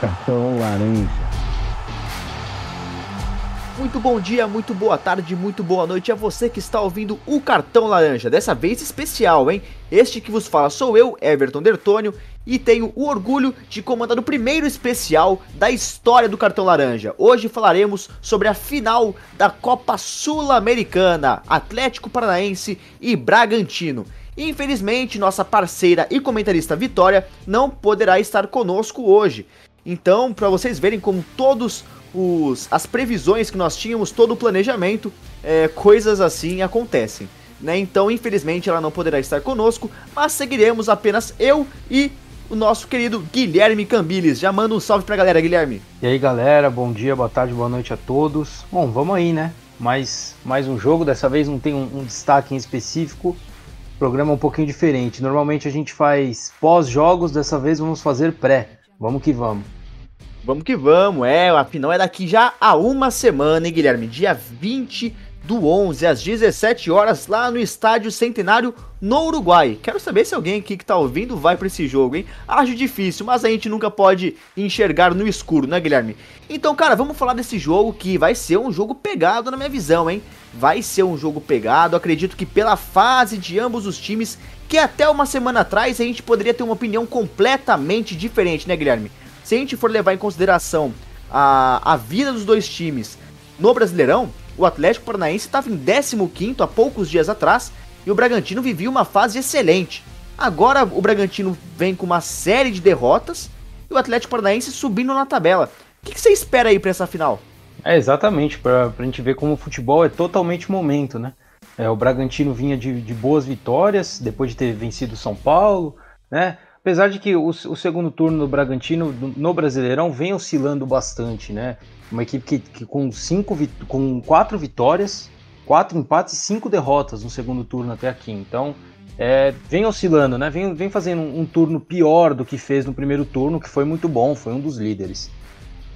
Cartão laranja. Muito bom dia, muito boa tarde, muito boa noite a você que está ouvindo o Cartão Laranja, dessa vez especial, hein? Este que vos fala sou eu, Everton Dertônio, e tenho o orgulho de comandar o primeiro especial da história do Cartão Laranja. Hoje falaremos sobre a final da Copa Sul-Americana, Atlético Paranaense e Bragantino. Infelizmente, nossa parceira e comentarista Vitória não poderá estar conosco hoje. Então, para vocês verem como todos os, as previsões que nós tínhamos, todo o planejamento, é, coisas assim acontecem. Né? Então, infelizmente, ela não poderá estar conosco, mas seguiremos apenas eu e o nosso querido Guilherme Cambiles. Já manda um salve pra galera, Guilherme. E aí, galera, bom dia, boa tarde, boa noite a todos. Bom, vamos aí, né? Mais, mais um jogo, dessa vez não tem um, um destaque em específico. Programa um pouquinho diferente. Normalmente a gente faz pós-jogos, dessa vez vamos fazer pré. Vamos que vamos. Vamos que vamos, é, afinal é daqui já a uma semana, hein, Guilherme? Dia 20 do 11, às 17 horas, lá no Estádio Centenário, no Uruguai. Quero saber se alguém aqui que tá ouvindo vai para esse jogo, hein? Acho difícil, mas a gente nunca pode enxergar no escuro, né, Guilherme? Então, cara, vamos falar desse jogo que vai ser um jogo pegado na minha visão, hein? Vai ser um jogo pegado, acredito que pela fase de ambos os times, que até uma semana atrás a gente poderia ter uma opinião completamente diferente, né, Guilherme? se a gente for levar em consideração a, a vida dos dois times no Brasileirão, o Atlético Paranaense estava em 15 há poucos dias atrás e o Bragantino vivia uma fase excelente. Agora o Bragantino vem com uma série de derrotas e o Atlético Paranaense subindo na tabela. O que, você espera aí para essa final? É exatamente, para a gente ver como o futebol é totalmente momento, né? É, o Bragantino vinha de, de boas vitórias depois de ter vencido o São Paulo, né? Apesar de que o, o, segundo turno do Bragantino no Brasileirão vem oscilando bastante, né? Uma equipe que, que com, cinco, com quatro vitórias, quatro empates e cinco derrotas no segundo turno até aqui. Então, é, vem oscilando, né? Vem, vem fazendo um, um, turno pior do que fez no primeiro turno, que foi muito bom, foi um dos líderes.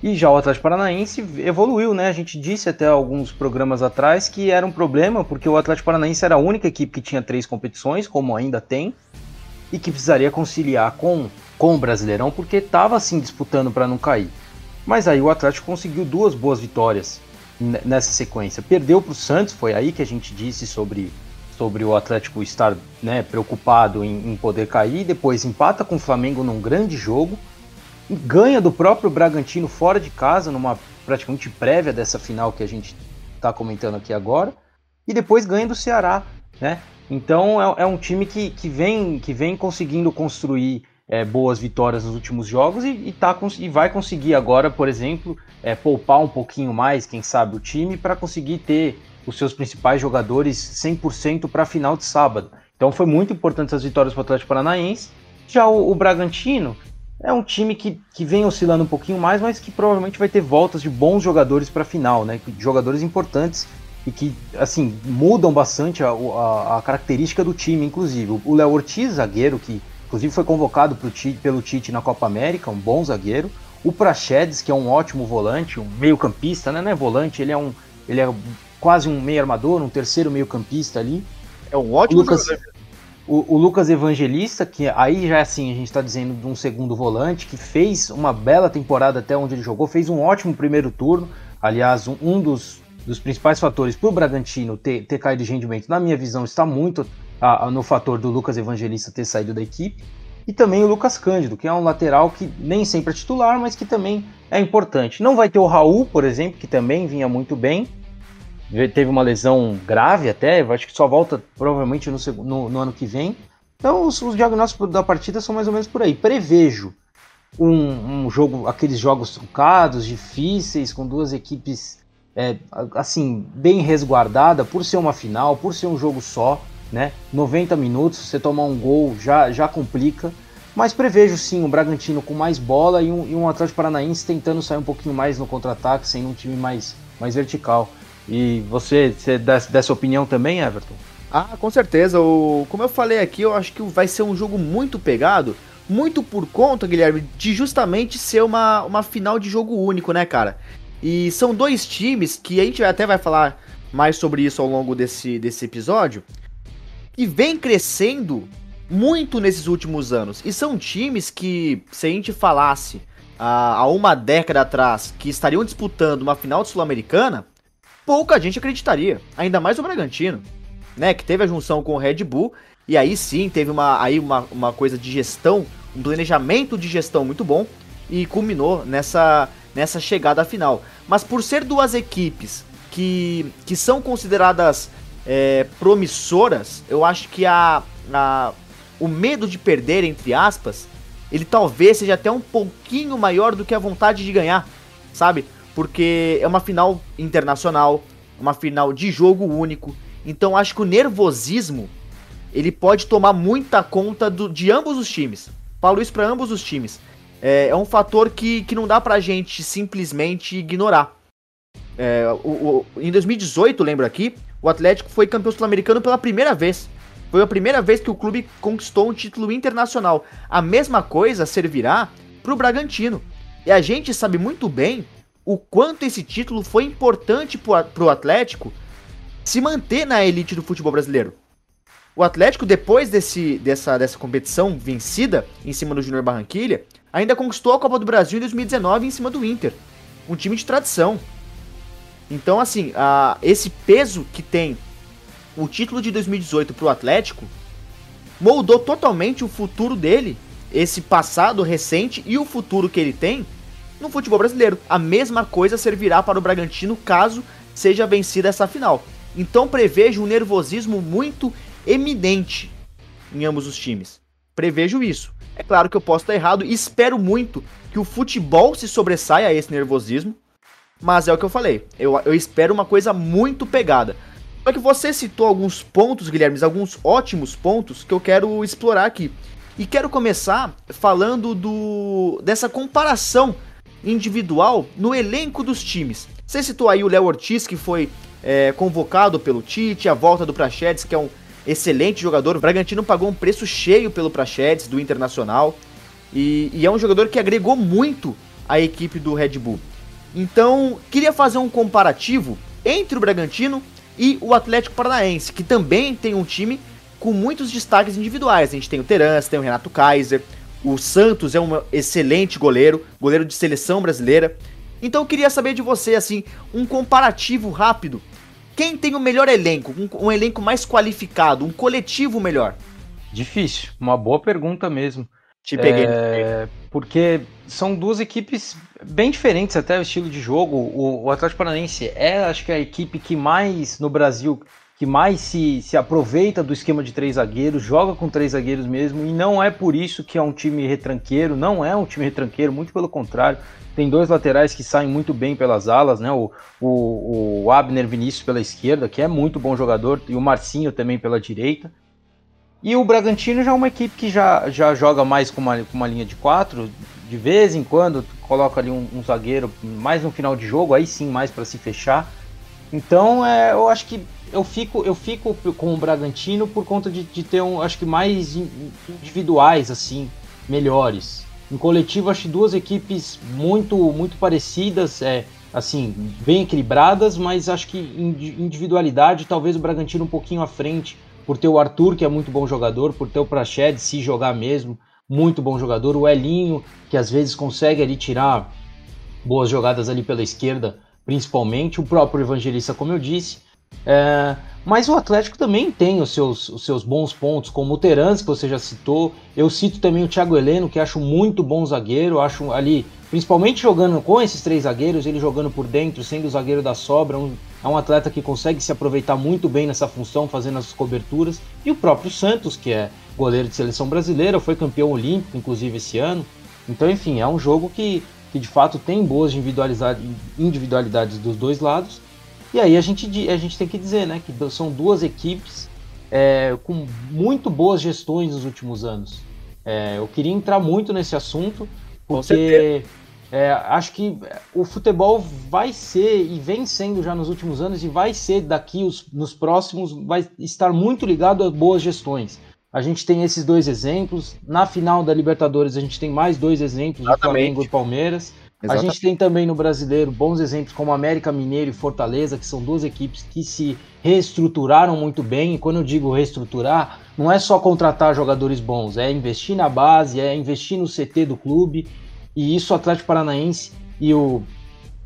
E já o Atlético Paranaense evoluiu, né? A gente disse até alguns programas atrás que era um problema, porque o Atlético Paranaense era a única equipe que tinha três competições, como ainda tem, e que precisaria conciliar com, com o Brasileirão porque estava assim disputando para não cair. Mas aí o Atlético conseguiu duas boas vitórias nessa sequência. Perdeu para o Santos, foi aí que a gente disse sobre, sobre o Atlético estar né, preocupado em, em poder cair. Depois empata com o Flamengo num grande jogo. Ganha do próprio Bragantino fora de casa, numa praticamente prévia dessa final que a gente está comentando aqui agora. E depois ganha do Ceará, né? Então é, é um time que, que, vem, que vem conseguindo construir é, boas vitórias nos últimos jogos e, e, tá, e vai conseguir agora, por exemplo, é, poupar um pouquinho mais, quem sabe, o time para conseguir ter os seus principais jogadores 100% para a final de sábado. Então foi muito importante essas vitórias para o Atlético Paranaense. Já o, o, Bragantino é um time que, que vem oscilando um pouquinho mais, mas que provavelmente vai ter voltas de bons jogadores para a final, né? Jogadores importantes e que assim mudam bastante a, a, a característica do time, inclusive. O Léo Ortiz, zagueiro, que inclusive foi convocado Tite, pelo Tite na Copa América, um bom zagueiro. O Prachedes, que é um ótimo volante, um meio-campista, né? Não é volante, ele é um. Ele é quase um meio armador, um terceiro meio-campista ali. É um ótimo Lucas, o, o, Lucas Evangelista, que aí já é assim, a gente está dizendo de um segundo volante, que fez uma bela temporada até onde ele jogou, fez um ótimo primeiro turno. Aliás, um, um dos dos principais fatores para o Bragantino ter, ter caído de rendimento, na minha visão, está muito a, a, no fator do Lucas Evangelista ter saído da equipe. E também o Lucas Cândido, que é um lateral que nem sempre é titular, mas que também é importante. Não vai ter o Raul, por exemplo, que também vinha muito bem. Teve uma lesão grave até, acho que só volta provavelmente no, no, no ano que vem. Então os, os, diagnósticos da partida são mais ou menos por aí. Prevejo um, um jogo, aqueles jogos trucados, difíceis, com duas equipes é, assim, bem resguardada por ser uma final, por ser um jogo só, né? 90 minutos, você tomar um gol já, já complica. Mas prevejo sim um Bragantino com mais bola e um, e um Atlético Paranaense tentando sair um pouquinho mais no contra-ataque, sem um time mais, mais vertical. E você, você dessa opinião também, Everton? Ah, com certeza. O, como eu falei aqui, eu acho que vai ser um jogo muito pegado, muito por conta, Guilherme, de justamente ser uma, uma final de jogo único, né, cara? E são dois times que a gente até vai falar mais sobre isso ao longo desse, desse episódio, que vem crescendo muito nesses últimos anos. E são times que, se a gente falasse há, há uma década atrás que estariam disputando uma final sul-americana, pouca gente acreditaria. Ainda mais o Bragantino, né? Que teve a junção com o Red Bull e aí sim teve uma, aí uma, uma coisa de gestão, um planejamento de gestão muito bom e culminou nessa, nessa chegada final. Mas por ser duas equipes que, que são consideradas é, promissoras, eu acho que a, a, o medo de perder, entre aspas, ele talvez seja até um pouquinho maior do que a vontade de ganhar, sabe? Porque é uma final internacional, uma final de jogo único. Então acho que o nervosismo ele pode tomar muita conta do, de ambos os times. Falo isso para ambos os times. É, é, um fator que, que não dá pra gente simplesmente ignorar. É, o, o, em 2018, lembro aqui, o Atlético foi campeão sul-americano pela primeira vez. Foi a primeira vez que o clube conquistou um título internacional. A mesma coisa servirá para o Bragantino. E a gente sabe muito bem o quanto esse título foi importante para o Atlético se manter na elite do futebol brasileiro. O Atlético, depois desse, dessa, dessa competição vencida em cima do Júnior Barranquilha, ainda conquistou a Copa do Brasil em 2019 em cima do Inter. Um time de tradição. Então, assim, a, esse peso que tem o título de 2018 para o Atlético moldou totalmente o futuro dele, esse passado recente e o futuro que ele tem no futebol brasileiro. A mesma coisa servirá para o Bragantino caso seja vencida essa final. Então prevejo um nervosismo muito eminente em ambos os times. Prevejo isso. É claro que eu posso estar errado e espero muito que o futebol se sobressaia a esse nervosismo. Mas é o que eu falei. Eu, eu espero uma coisa muito pegada. Só que você citou alguns pontos, Guilherme, alguns ótimos pontos que eu quero explorar aqui. E quero começar falando do dessa comparação individual no elenco dos times. Você citou aí o Léo Ortiz, que foi é, convocado pelo Tite, a volta do Prachedes, que é um excelente jogador. O Bragantino pagou um preço cheio pelo Prachedes, do Internacional. E, e é um jogador que agregou muito à equipe do Red Bull. Então, queria fazer um comparativo entre o Bragantino e o Atlético Paranaense, que também tem um time com muitos destaques individuais. A gente tem o Terans, tem o Renato Kaiser, o Santos é um excelente goleiro, goleiro de seleção brasileira. Então eu queria saber de você, assim, um comparativo rápido. Quem tem o melhor elenco, um, um elenco mais qualificado, um coletivo melhor? Difícil, uma boa pergunta mesmo. Te peguei. É, porque são duas equipes bem diferentes até o estilo de jogo. O, o, Atlético Paranaense é, acho que, a equipe que mais no Brasil que mais se, se aproveita do esquema de três zagueiros, joga com três zagueiros mesmo, e não é por isso que é um time retranqueiro, não é um time retranqueiro, muito pelo contrário. Tem dois laterais que saem muito bem pelas alas, né? O, o, o Abner Vinícius pela esquerda, que é muito bom jogador, e o Marcinho também pela direita. E o Bragantino já é uma equipe que já, já joga mais com uma, com uma linha de quatro. De vez em quando coloca ali um, um zagueiro mais no final de jogo, aí sim mais para se fechar. Então é, eu acho que eu fico, eu fico com o Bragantino por conta de, de ter um, acho que mais individuais assim melhores. Em coletivo acho duas equipes muito muito parecidas, é assim bem equilibradas, mas acho que individualidade talvez o Bragantino um pouquinho à frente por ter o Arthur, que é muito bom jogador, por ter o Prached, se jogar mesmo, muito bom jogador, o Elinho, que às vezes consegue ali tirar boas jogadas ali pela esquerda, principalmente, o próprio Evangelista, como eu disse. É, mas o Atlético também tem os seus, os seus bons pontos, como o Terans, que você já citou. Eu cito também o Thiago Heleno, que acho muito bom zagueiro, acho ali, principalmente jogando com esses três zagueiros, ele jogando por dentro, sendo o zagueiro da sobra, um, é um atleta que consegue se aproveitar muito bem nessa função, fazendo as coberturas. E o próprio Santos, que é goleiro de seleção brasileira, foi campeão olímpico, inclusive, esse ano. Então, enfim, é um jogo que, que de fato tem boas individualidades dos dois lados. E aí a gente, a gente tem que dizer né, que são duas equipes é, com muito boas gestões nos últimos anos. É, eu queria entrar muito nesse assunto, porque é, acho que o futebol vai ser e vem sendo já nos últimos anos e vai ser daqui os, nos próximos, vai estar muito ligado a boas gestões. A gente tem esses dois exemplos. Na final da Libertadores, a gente tem mais dois exemplos do Flamengo e Palmeiras. Exatamente. A gente tem também no brasileiro bons exemplos como América Mineiro e Fortaleza, que são duas equipes que se reestruturaram muito bem. E quando eu digo reestruturar, não é só contratar jogadores bons, é investir na base, é investir no CT do clube E isso o Atlético Paranaense e o,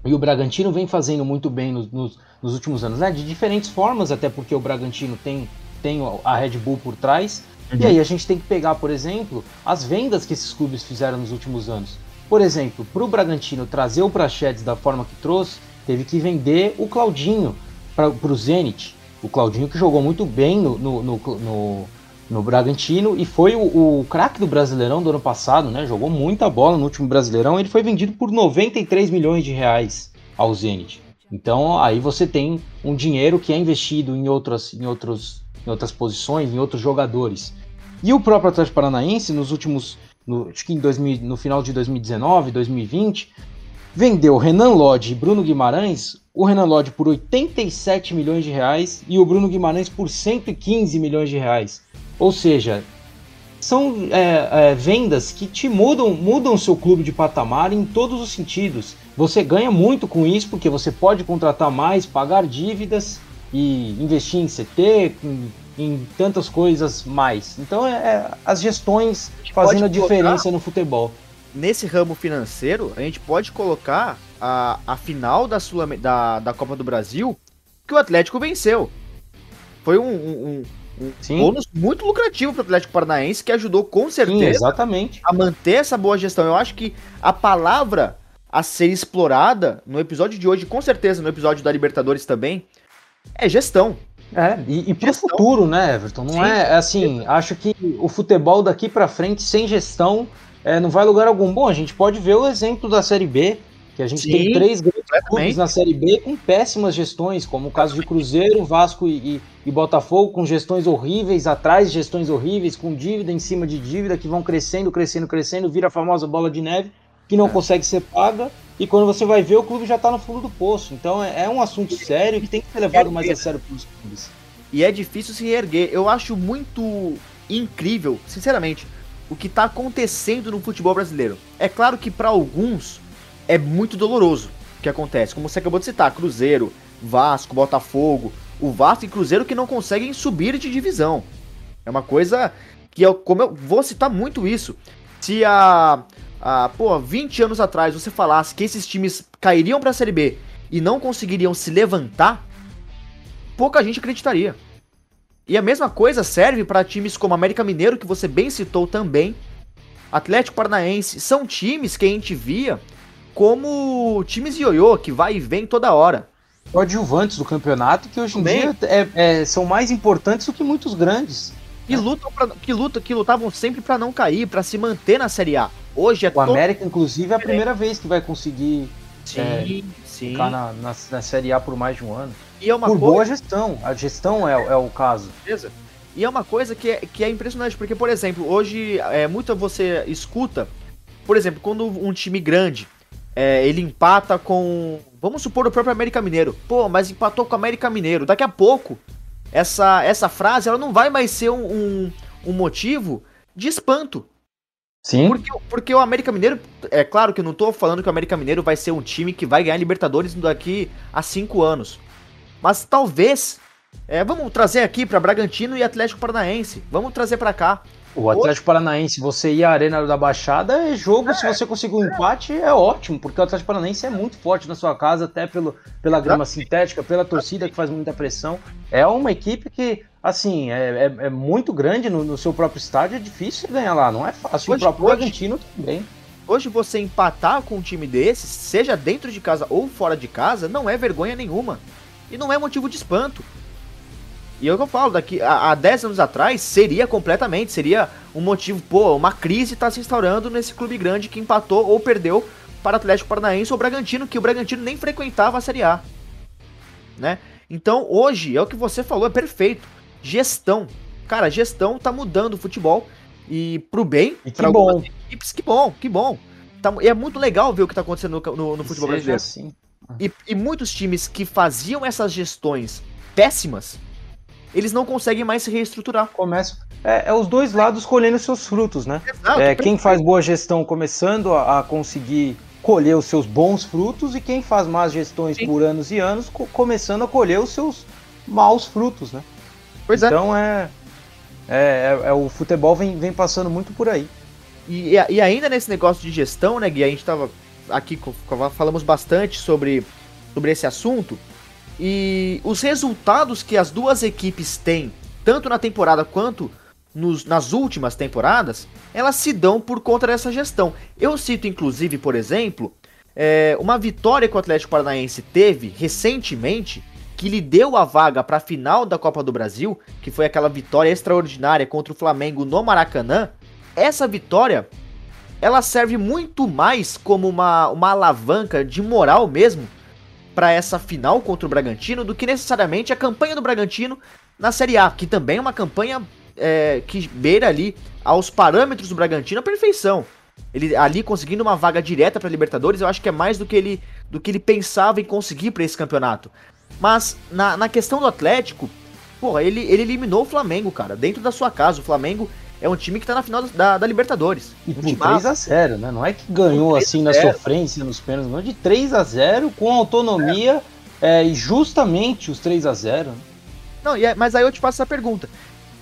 e o Bragantino vem fazendo muito bem nos, nos, nos últimos anos, né? De diferentes formas, até porque o Bragantino tem, tem a Red Bull por trás. Uhum. E aí a gente tem que pegar, por exemplo, as vendas que esses clubes fizeram nos últimos anos. Por exemplo, para o Bragantino trazer o Prachedes da forma que trouxe, teve que vender o Claudinho para o Zenit. O Claudinho que jogou muito bem no, no, no, no, no Bragantino e foi o, o craque do Brasileirão do ano passado, né? Jogou muita bola no último Brasileirão. Ele foi vendido por 93 milhões de reais ao Zenit. Então aí você tem um dinheiro que é investido em outras, em outros, em outras posições, em outros jogadores. E o próprio Atlético Paranaense, nos últimos. No, acho que em 2000, no final de 2019, 2020, vendeu Renan Lodge e Bruno Guimarães. O Renan Lodge por 87 milhões de reais e o Bruno Guimarães por 115 milhões de reais. Ou seja, são é, é, vendas que te mudam, mudam seu clube de patamar em todos os sentidos. Você ganha muito com isso porque você pode contratar mais, pagar dívidas e investir em CT, em, tantas coisas mais. Então é, é as gestões fazendo a diferença no futebol. Nesse ramo financeiro, a gente pode colocar a, a final da, Sul, da, da Copa do Brasil que o Atlético venceu. Foi um, um, um bônus muito lucrativo para o Atlético Paranaense que ajudou com certeza Sim, exatamente. a manter essa boa gestão. Eu acho que a palavra a ser explorada no episódio de hoje, com certeza no episódio da Libertadores também, é gestão. É, e, e pro gestão. futuro, né, Everton? Não Sim. é, é assim, acho que o futebol daqui para frente, sem gestão, é, não vai lugar algum. Bom, a gente pode ver o exemplo da Série B, que a gente Sim, tem três grandes clubes na Série B com péssimas gestões, como o caso de Cruzeiro, Vasco e, e, e, Botafogo, com gestões horríveis, atrás gestões horríveis, com dívida em cima de dívida, que vão crescendo, crescendo, crescendo, vira a famosa bola de neve, que não é. consegue ser paga, e quando você vai ver, o clube já está no fundo do poço. Então é, é um assunto sério que tem que ser levado mais a sério pelos clubes. E é difícil se reerguer. Eu acho muito incrível, sinceramente, o que está acontecendo no futebol brasileiro. É claro que para alguns é muito doloroso o que acontece. Como você acabou de citar, Cruzeiro, Vasco, Botafogo, o Vasco e Cruzeiro que não conseguem subir de divisão. É uma coisa que eu, como eu vou citar muito isso. Se a ah, pô, 20 anos atrás você falasse que esses times cairiam para a Série B e não conseguiriam se levantar, pouca gente acreditaria. E a mesma coisa serve para times como América Mineiro, que você bem citou também, Atlético Paranaense, são times que a gente via como times ioiô, que vai e vem toda hora. Coadjuvantes do campeonato, que hoje em dia é, é, são mais importantes do que muitos grandes. E lutam pra, que, lutam, que lutavam sempre para não cair, para se manter na Série A. Hoje é O América, inclusive, é a primeira vez que vai conseguir sim, é, sim. ficar na, na, na, Série A por mais de um ano. E é uma por coisa... boa gestão. A gestão é, é o caso. Beleza. E é uma coisa que é, que é impressionante, porque, por exemplo, hoje é, muito você escuta, por exemplo, quando um time grande é, ele empata com. Vamos supor o próprio América Mineiro. Pô, mas empatou com o América Mineiro. Daqui a pouco, essa, essa frase ela não vai mais ser um, um, um motivo de espanto. Sim. Porque, porque o América Mineiro, é claro que eu não tô falando que o América Mineiro vai ser um time que vai ganhar Libertadores daqui a cinco anos. Mas talvez. É, vamos trazer aqui para Bragantino e Atlético Paranaense. Vamos trazer para cá. O Atlético Paranaense, você ir à Arena da Baixada é jogo, é, se você conseguir um empate, é ótimo, porque o Atlético Paranaense é muito forte na sua casa, até pelo, pela grama sintética, pela torcida que faz muita pressão. É uma equipe que assim, é, é, é muito grande no, no, seu próprio estádio, é difícil ganhar lá, não é fácil. Hoje, o próprio hoje, Argentino também. Hoje você empatar com um time desses, seja dentro de casa ou fora de casa, não é vergonha nenhuma. E não é motivo de espanto. E é o que eu falo, daqui a, a 10 anos atrás seria completamente, seria um motivo, pô, uma crise está se instaurando nesse clube grande que empatou ou perdeu para Atlético Paranaense ou Bragantino, que o Bragantino nem frequentava a Série A. Né? Então hoje, é o que você falou, é perfeito gestão. Cara, gestão tá mudando o futebol e pro bem. Que bom. Equipes, que bom, que bom. Tá, e é muito legal ver o que tá acontecendo no, no, no futebol brasileiro. Assim. E, e muitos times que faziam essas gestões péssimas, eles não conseguem mais se reestruturar. Começa. É, é os dois lados colhendo seus frutos, né? Exato, é, quem faz boa gestão começando a, a, conseguir colher os seus bons frutos e quem faz más gestões Sim. por anos e anos co começando a colher os seus maus frutos, né? Pois é. Então é, é, é, é, o futebol vem, vem passando muito por aí. E, e ainda nesse negócio de gestão, né, Gui, a gente tava aqui, falamos bastante sobre, sobre esse assunto, e os resultados que as duas equipes têm, tanto na temporada quanto nos, nas últimas temporadas, elas se dão por conta dessa gestão. Eu cito, inclusive, por exemplo, é, uma vitória que o Atlético Paranaense teve recentemente, que lhe deu a vaga para a final da Copa do Brasil, que foi aquela vitória extraordinária contra o Flamengo no Maracanã. Essa vitória, ela serve muito mais como uma, uma alavanca de moral mesmo para essa final contra o Bragantino do que necessariamente a campanha do Bragantino na Série A, que também é uma campanha é, que beira ali aos parâmetros do Bragantino a perfeição. Ele ali conseguindo uma vaga direta para Libertadores, eu acho que é mais do que ele do que ele pensava em conseguir para esse campeonato. Mas na, na questão do Atlético, porra, ele, ele eliminou o Flamengo, cara, dentro da sua casa. O Flamengo é um time que tá na final da, da Libertadores. E um por 3x0, né? Não é que ganhou assim na sofrência nos pênaltis, não. De 3 a 0 com autonomia é. É, e justamente os 3 a 0 Não, é, mas aí eu te faço essa pergunta.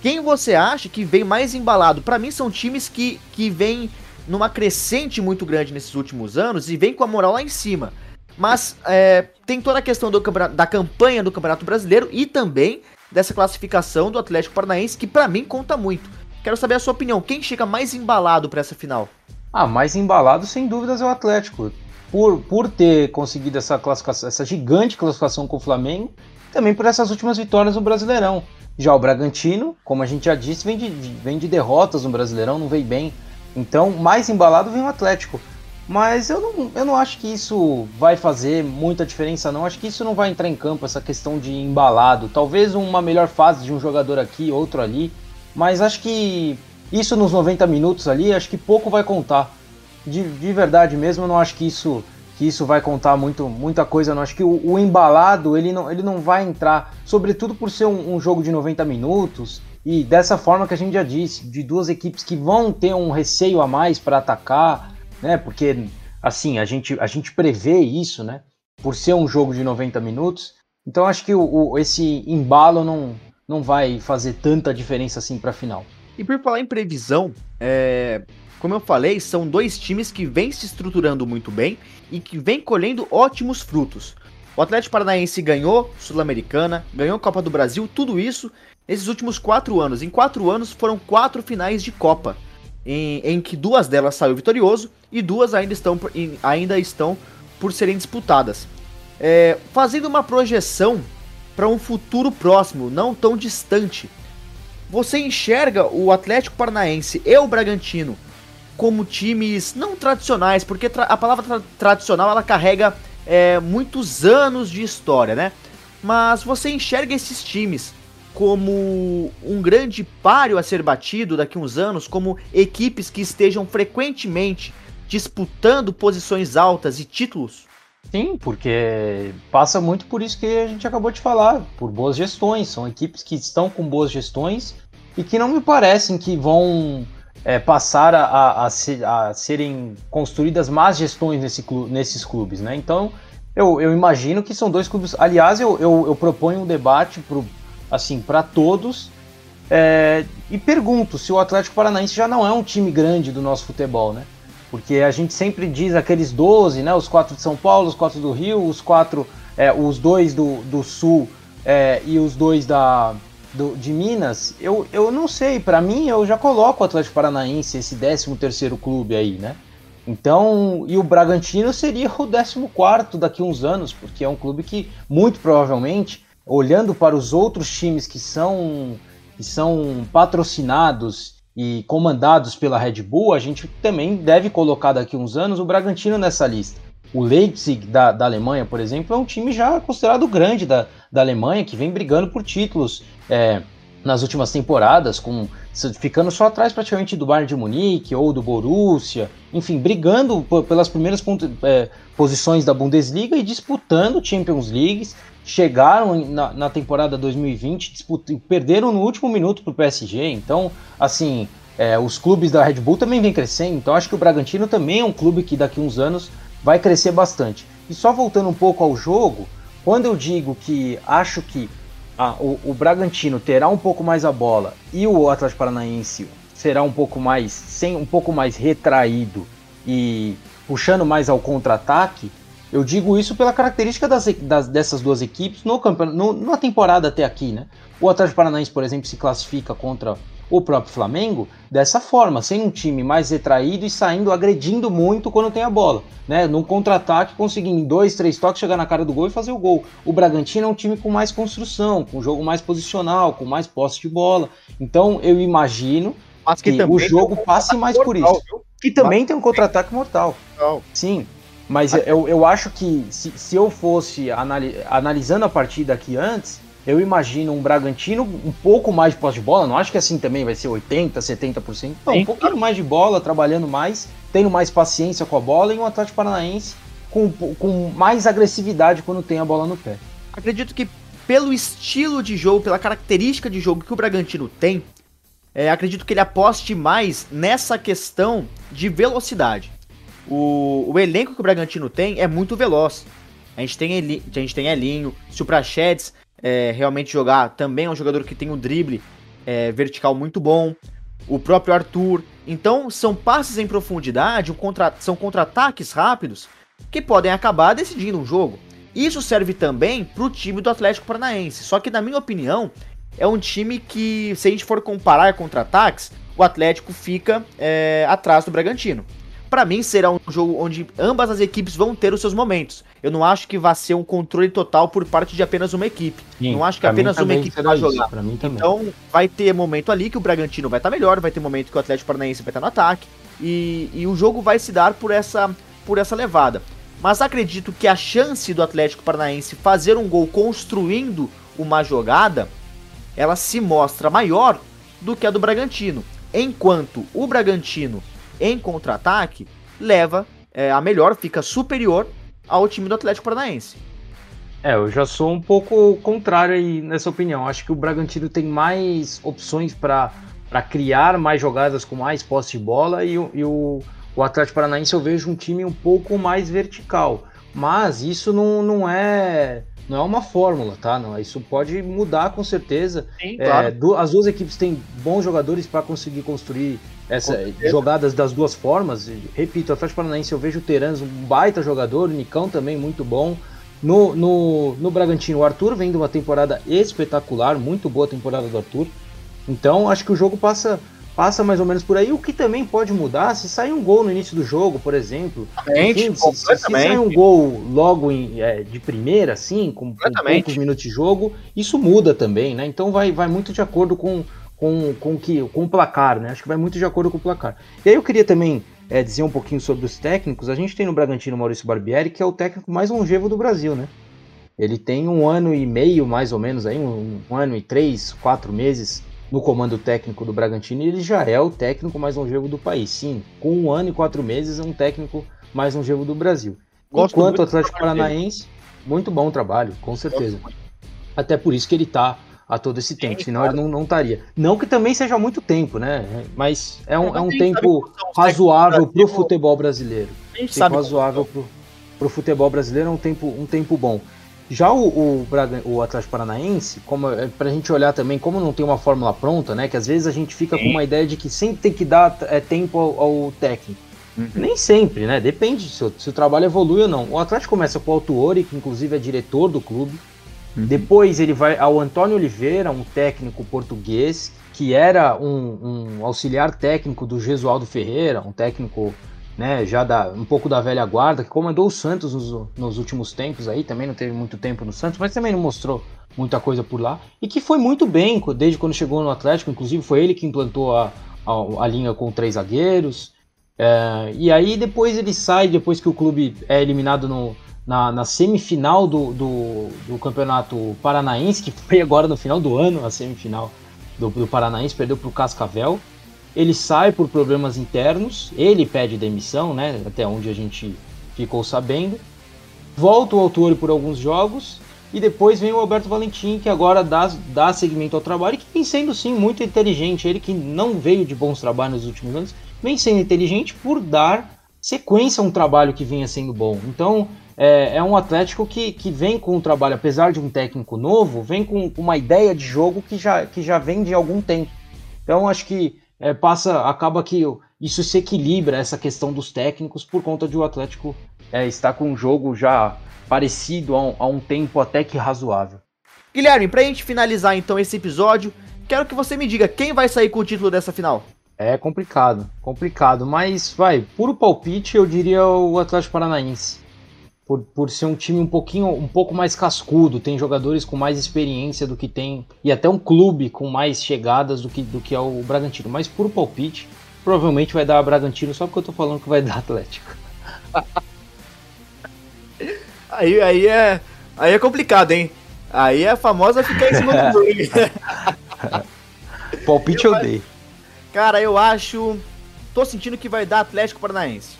Quem você acha que vem mais embalado? Para mim são times que, que vêm numa crescente muito grande nesses últimos anos e vem com a moral lá em cima. Mas é, tem toda a questão do, da campanha do Campeonato Brasileiro e também dessa classificação do Atlético Paranaense, que para mim conta muito. Quero saber a sua opinião. Quem chega mais embalado para essa final? Ah, mais embalado sem dúvidas é o Atlético. Por, por ter conseguido essa classificação, essa gigante classificação com o Flamengo, também por essas últimas vitórias no Brasileirão. Já o Bragantino, como a gente já disse, vem de, vem de derrotas no Brasileirão, não veio bem. Então, mais embalado vem o Atlético. Mas eu não, eu não acho que isso vai fazer muita diferença, não. Acho que isso não vai entrar em campo, essa questão de embalado. Talvez uma melhor fase de um jogador aqui, outro ali. Mas acho que isso nos 90 minutos ali, acho que pouco vai contar. De, de verdade mesmo, eu não acho que isso que isso vai contar muito, muita coisa. Não acho que o, o, embalado ele não, ele não vai entrar, sobretudo por ser um, um, jogo de 90 minutos e dessa forma que a gente já disse, de duas equipes que vão ter um receio a mais para atacar, né? Porque assim a gente a gente prevê isso, né? Por ser um jogo de 90 minutos. Então acho que o, o esse embalo não não vai fazer tanta diferença assim para a final. E por falar em previsão, é, como eu falei, são dois times que vêm se estruturando muito bem e que vêm colhendo ótimos frutos. O Atlético Paranaense ganhou Sul-Americana, ganhou Copa do Brasil, tudo isso nesses últimos quatro anos. Em quatro anos foram quatro finais de Copa, em, em que duas delas saiu vitorioso e duas ainda estão, ainda estão por serem disputadas. É, fazendo uma projeção para um futuro próximo, não tão distante, você enxerga o Atlético Paranaense e o Bragantino como times não tradicionais, porque tra a palavra tra tradicional ela carrega é, muitos anos de história, né? Mas você enxerga esses times como um grande páreo a ser batido daqui a uns anos, como equipes que estejam frequentemente disputando posições altas e títulos? Sim, porque passa muito por isso que a gente acabou de falar, por boas gestões. São equipes que estão com boas gestões e que não me parecem que vão é, passar a, a, a, a, serem construídas más gestões nesse nesses clubes, né? Então, eu, eu, imagino que são dois clubes. Aliás, eu, eu, eu proponho um debate assim para todos é, e pergunto se o Atlético Paranaense já não é um time grande do nosso futebol, né? Porque a gente sempre diz aqueles 12, né? Os quatro de São Paulo, os quatro do Rio, os quatro, é, os dois do, do Sul é, e os dois da, do, de Minas, eu, eu não sei, para mim eu já coloco o Atlético Paranaense, esse 13 terceiro clube aí, né? Então, e o Bragantino seria o 14 daqui a uns anos, porque é um clube que, muito provavelmente, olhando para os outros times que são, que são patrocinados e comandados pela Red Bull, a gente também deve colocar daqui uns anos o Bragantino nessa lista. O Leipzig da, da Alemanha, por exemplo, é um time já considerado grande da, da Alemanha, que vem brigando por títulos é, nas últimas temporadas, com ficando só atrás praticamente do Bayern de Munique ou do Borussia, enfim, brigando pelas primeiras é, posições da Bundesliga e disputando Champions Leagues. Chegaram na, na temporada 2020, disput, perderam no último minuto para o PSG. Então, assim, é, os clubes da Red Bull também vêm crescendo. Então, acho que o Bragantino também é um clube que daqui a uns anos vai crescer bastante. E só voltando um pouco ao jogo, quando eu digo que acho que ah, o, o, Bragantino terá um pouco mais a bola e o Atlético Paranaense será um pouco mais sem um pouco mais retraído e puxando mais ao contra-ataque, eu digo isso pela característica das, das, dessas duas equipes no campeonato, na temporada até aqui, né? O Atlético Paranaense, por exemplo, se classifica contra o próprio Flamengo dessa forma, sem um time mais retraído e saindo agredindo muito quando tem a bola, né? Num contra-ataque, conseguindo em dois, três toques chegar na cara do gol e fazer o gol. O Bragantino é um time com mais construção, com jogo mais posicional, com mais posse de bola. Então eu imagino Mas que, que o jogo passe mais mortal, por isso. Viu? Que também Mas... tem um contra-ataque mortal. Não. Sim. Mas eu, eu acho que se, se eu fosse analisando a partida aqui antes, eu imagino um Bragantino um pouco mais de posse de bola, não acho que assim também vai ser 80%, 70%, não, um pouquinho mais de bola, trabalhando mais, tendo mais paciência com a bola e um Atlético Paranaense com, com mais agressividade quando tem a bola no pé. Acredito que pelo estilo de jogo, pela característica de jogo que o Bragantino tem, é, acredito que ele aposte mais nessa questão de velocidade. O, o elenco que o Bragantino tem é muito veloz. A gente tem, Eli, a gente tem Elinho, se o Prachedes é, realmente jogar, também é um jogador que tem um drible é, vertical muito bom. O próprio Arthur. Então, são passes em profundidade, um contra, são contra-ataques rápidos que podem acabar decidindo um jogo. Isso serve também para o time do Atlético Paranaense. Só que, na minha opinião, é um time que, se a gente for comparar contra-ataques, o Atlético fica é, atrás do Bragantino para mim será um jogo onde ambas as equipes vão ter os seus momentos. Eu não acho que vai ser um controle total por parte de apenas uma equipe. Sim, não acho que apenas uma equipe vai jogar. Então vai ter momento ali que o Bragantino vai estar tá melhor, vai ter momento que o Atlético Paranaense vai estar tá no ataque e, e o jogo vai se dar por essa por essa levada. Mas acredito que a chance do Atlético Paranaense fazer um gol construindo uma jogada, ela se mostra maior do que a do Bragantino. Enquanto o Bragantino em contra-ataque, leva é, a melhor, fica superior ao time do Atlético Paranaense. É, eu já sou um pouco contrário aí nessa opinião. Acho que o Bragantino tem mais opções para criar mais jogadas com mais posse de bola e, e o, o Atlético Paranaense eu vejo um time um pouco mais vertical. Mas isso não, não é não é uma fórmula, tá? Não, isso pode mudar com certeza. Sim, claro. é, as duas equipes têm bons jogadores para conseguir construir essa, jogadas das duas formas. Repito, o Atlético Paranaense eu vejo o Terans um baita jogador, o Nicão também muito bom. No, no, no Bragantino, o Arthur vem de uma temporada espetacular, muito boa temporada do Arthur. Então acho que o jogo passa passa mais ou menos por aí. O que também pode mudar se sair um gol no início do jogo, por exemplo. Enfim, se, se, sair um gol logo em, é, de primeira, assim, com, com poucos minutos de jogo, isso muda também, né? Então vai, vai muito de acordo com, com, com, que, com o placar, né? Acho que vai muito de acordo com o placar. E aí eu queria também é, dizer um pouquinho sobre os técnicos. A gente tem no Bragantino Maurício Barbieri, que é o técnico mais longevo do Brasil, né? Ele tem um ano e meio, mais ou menos, aí, um, um ano e três, quatro meses no comando técnico do Bragantino e ele já é o técnico mais longevo do país. Sim, com um ano e quatro meses é um técnico mais longevo do Brasil. Gosto Enquanto o Atlético Paranaense, muito bom trabalho, com certeza. Até por isso que ele está a todo esse tempo, Sim, senão claro. ele não, estaria. Não que também seja muito tempo, né? Mas é um, é um tempo razoável para o futebol brasileiro. A gente tempo razoável para o futebol brasileiro é um tempo, um tempo bom. Já o, o, o Atlético Paranaense, como é, pra gente olhar também, como não tem uma fórmula pronta, né? Que às vezes a gente fica Sim. com uma ideia de que sempre tem que dar é, tempo ao, ao técnico. Uhum. Nem sempre, né? Depende se, se, o trabalho evolui ou não. O Atlético começa com o Altuori, que inclusive é diretor do clube. Depois ele vai ao Antônio Oliveira, um técnico português, que era um, um auxiliar técnico do Gesualdo Ferreira, um técnico né, já da, um pouco da velha guarda, que comandou o Santos nos, nos, últimos tempos aí, também não teve muito tempo no Santos, mas também não mostrou muita coisa por lá, e que foi muito bem desde quando chegou no Atlético, inclusive foi ele que implantou a, a, a linha com três zagueiros, é, e aí depois ele sai, depois que o clube é eliminado no, na, na, semifinal do, do, do, Campeonato Paranaense, que foi agora no final do ano, a semifinal do, do Paranaense, perdeu para o Cascavel, ele sai por problemas internos, ele pede demissão, né? Até onde a gente ficou sabendo. Volta o autor por alguns jogos e depois vem o Alberto Valentim, que agora dá, dá seguimento ao trabalho e que vem sendo sim muito inteligente. Ele que não veio de bons trabalhos nos últimos anos, vem sendo inteligente por dar sequência a um trabalho que vinha sendo bom. Então é, é um Atlético que, que vem com um trabalho, apesar de um técnico novo, vem com uma ideia de jogo que já, que já vem de algum tempo. Então acho que é, passa, acaba que isso se equilibra essa questão dos técnicos por conta de o Atlético é, estar com um jogo já parecido a um, a um tempo até que razoável. Guilherme, pra gente finalizar então esse episódio, quero que você me diga quem vai sair com o título dessa final. É complicado, complicado, mas vai, puro palpite eu diria o Atlético Paranaense por, por ser um time um pouquinho um pouco mais cascudo, tem jogadores com mais experiência do que tem e até um clube com mais chegadas do que do que é o Bragantino. Mas por palpite, provavelmente vai dar Bragantino só porque eu tô falando que vai dar Atlético. aí, aí é aí é complicado, hein? Aí é a famosa ficar em cima do muro. palpite eu, eu dei. Cara, eu acho tô sentindo que vai dar Atlético Paranaense.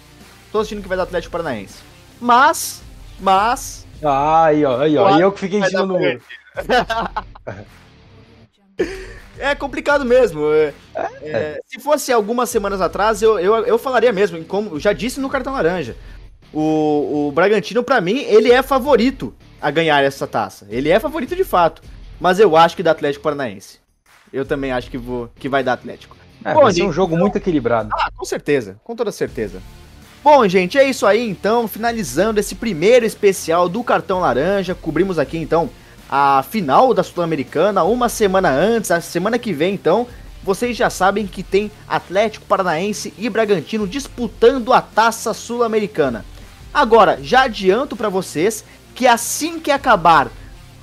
Tô sentindo que vai dar Atlético Paranaense. Mas, mas. Aí, ó, aí, ó. Aí eu que fiquei em cima do muro. É complicado mesmo. É, é, é. Se fosse algumas semanas atrás, eu, eu, eu falaria mesmo, como já disse no cartão laranja. O, o Bragantino, para mim, ele é favorito a ganhar essa taça. Ele é favorito de fato. Mas eu acho que dá Atlético Paranaense. Eu também acho que, vou, que vai dar Atlético. É, Bom, vai ser um jogo então... muito equilibrado. Ah, com certeza, com toda certeza. Bom, gente, é isso aí então, finalizando esse primeiro especial do Cartão Laranja. Cobrimos aqui então a final da Sul-Americana, uma semana antes, a semana que vem então. Vocês já sabem que tem Atlético Paranaense e Bragantino disputando a Taça Sul-Americana. Agora, já adianto para vocês que assim que acabar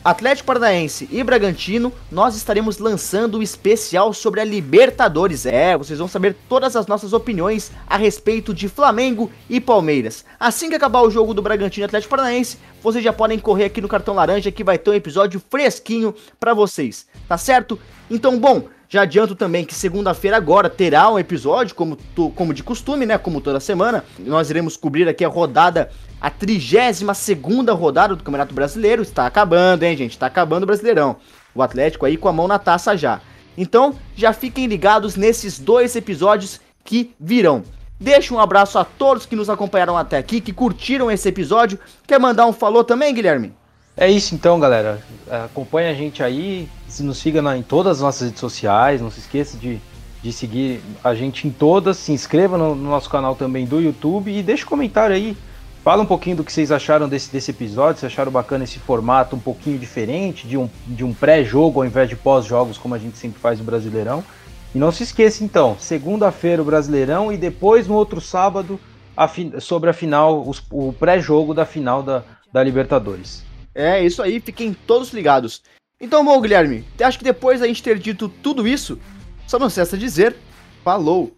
Atlético Paranaense e Bragantino, nós estaremos lançando o um especial sobre a Libertadores. É, vocês vão saber todas as nossas opiniões a respeito de Flamengo e Palmeiras. Assim que acabar o jogo do Bragantino e Atlético Paranaense, vocês já podem correr aqui no cartão laranja que vai ter um episódio fresquinho para vocês, tá certo? Então, bom, já adianto também que segunda-feira agora terá um episódio, como, como de costume, né? Como toda semana. Nós iremos cobrir aqui a rodada a 32 segunda rodada do Campeonato Brasileiro. Está acabando, hein, gente? Está acabando o Brasileirão. O Atlético aí com a mão na taça já. Então, já fiquem ligados nesses dois episódios que virão. Deixa um abraço a todos que nos acompanharam até aqui, que curtiram esse episódio. Quer mandar um falou também, Guilherme? É isso então, galera. Acompanha a gente aí, nos siga na, em todas as nossas redes sociais, não se esqueça de, de seguir a gente em todas, se inscreva no, no nosso canal também do YouTube e deixa um comentário aí Fala um pouquinho do que vocês acharam desse, desse episódio, se acharam bacana esse formato um pouquinho diferente, de um, de um pré-jogo ao invés de pós-jogos, como a gente sempre faz no Brasileirão. E não se esqueça então, segunda-feira o Brasileirão e depois no outro sábado a sobre a final, os, o pré-jogo da final da, da Libertadores. É, isso aí, fiquem todos ligados. Então, bom, Guilherme, acho que depois da gente ter dito tudo isso, só não cessa dizer, falou!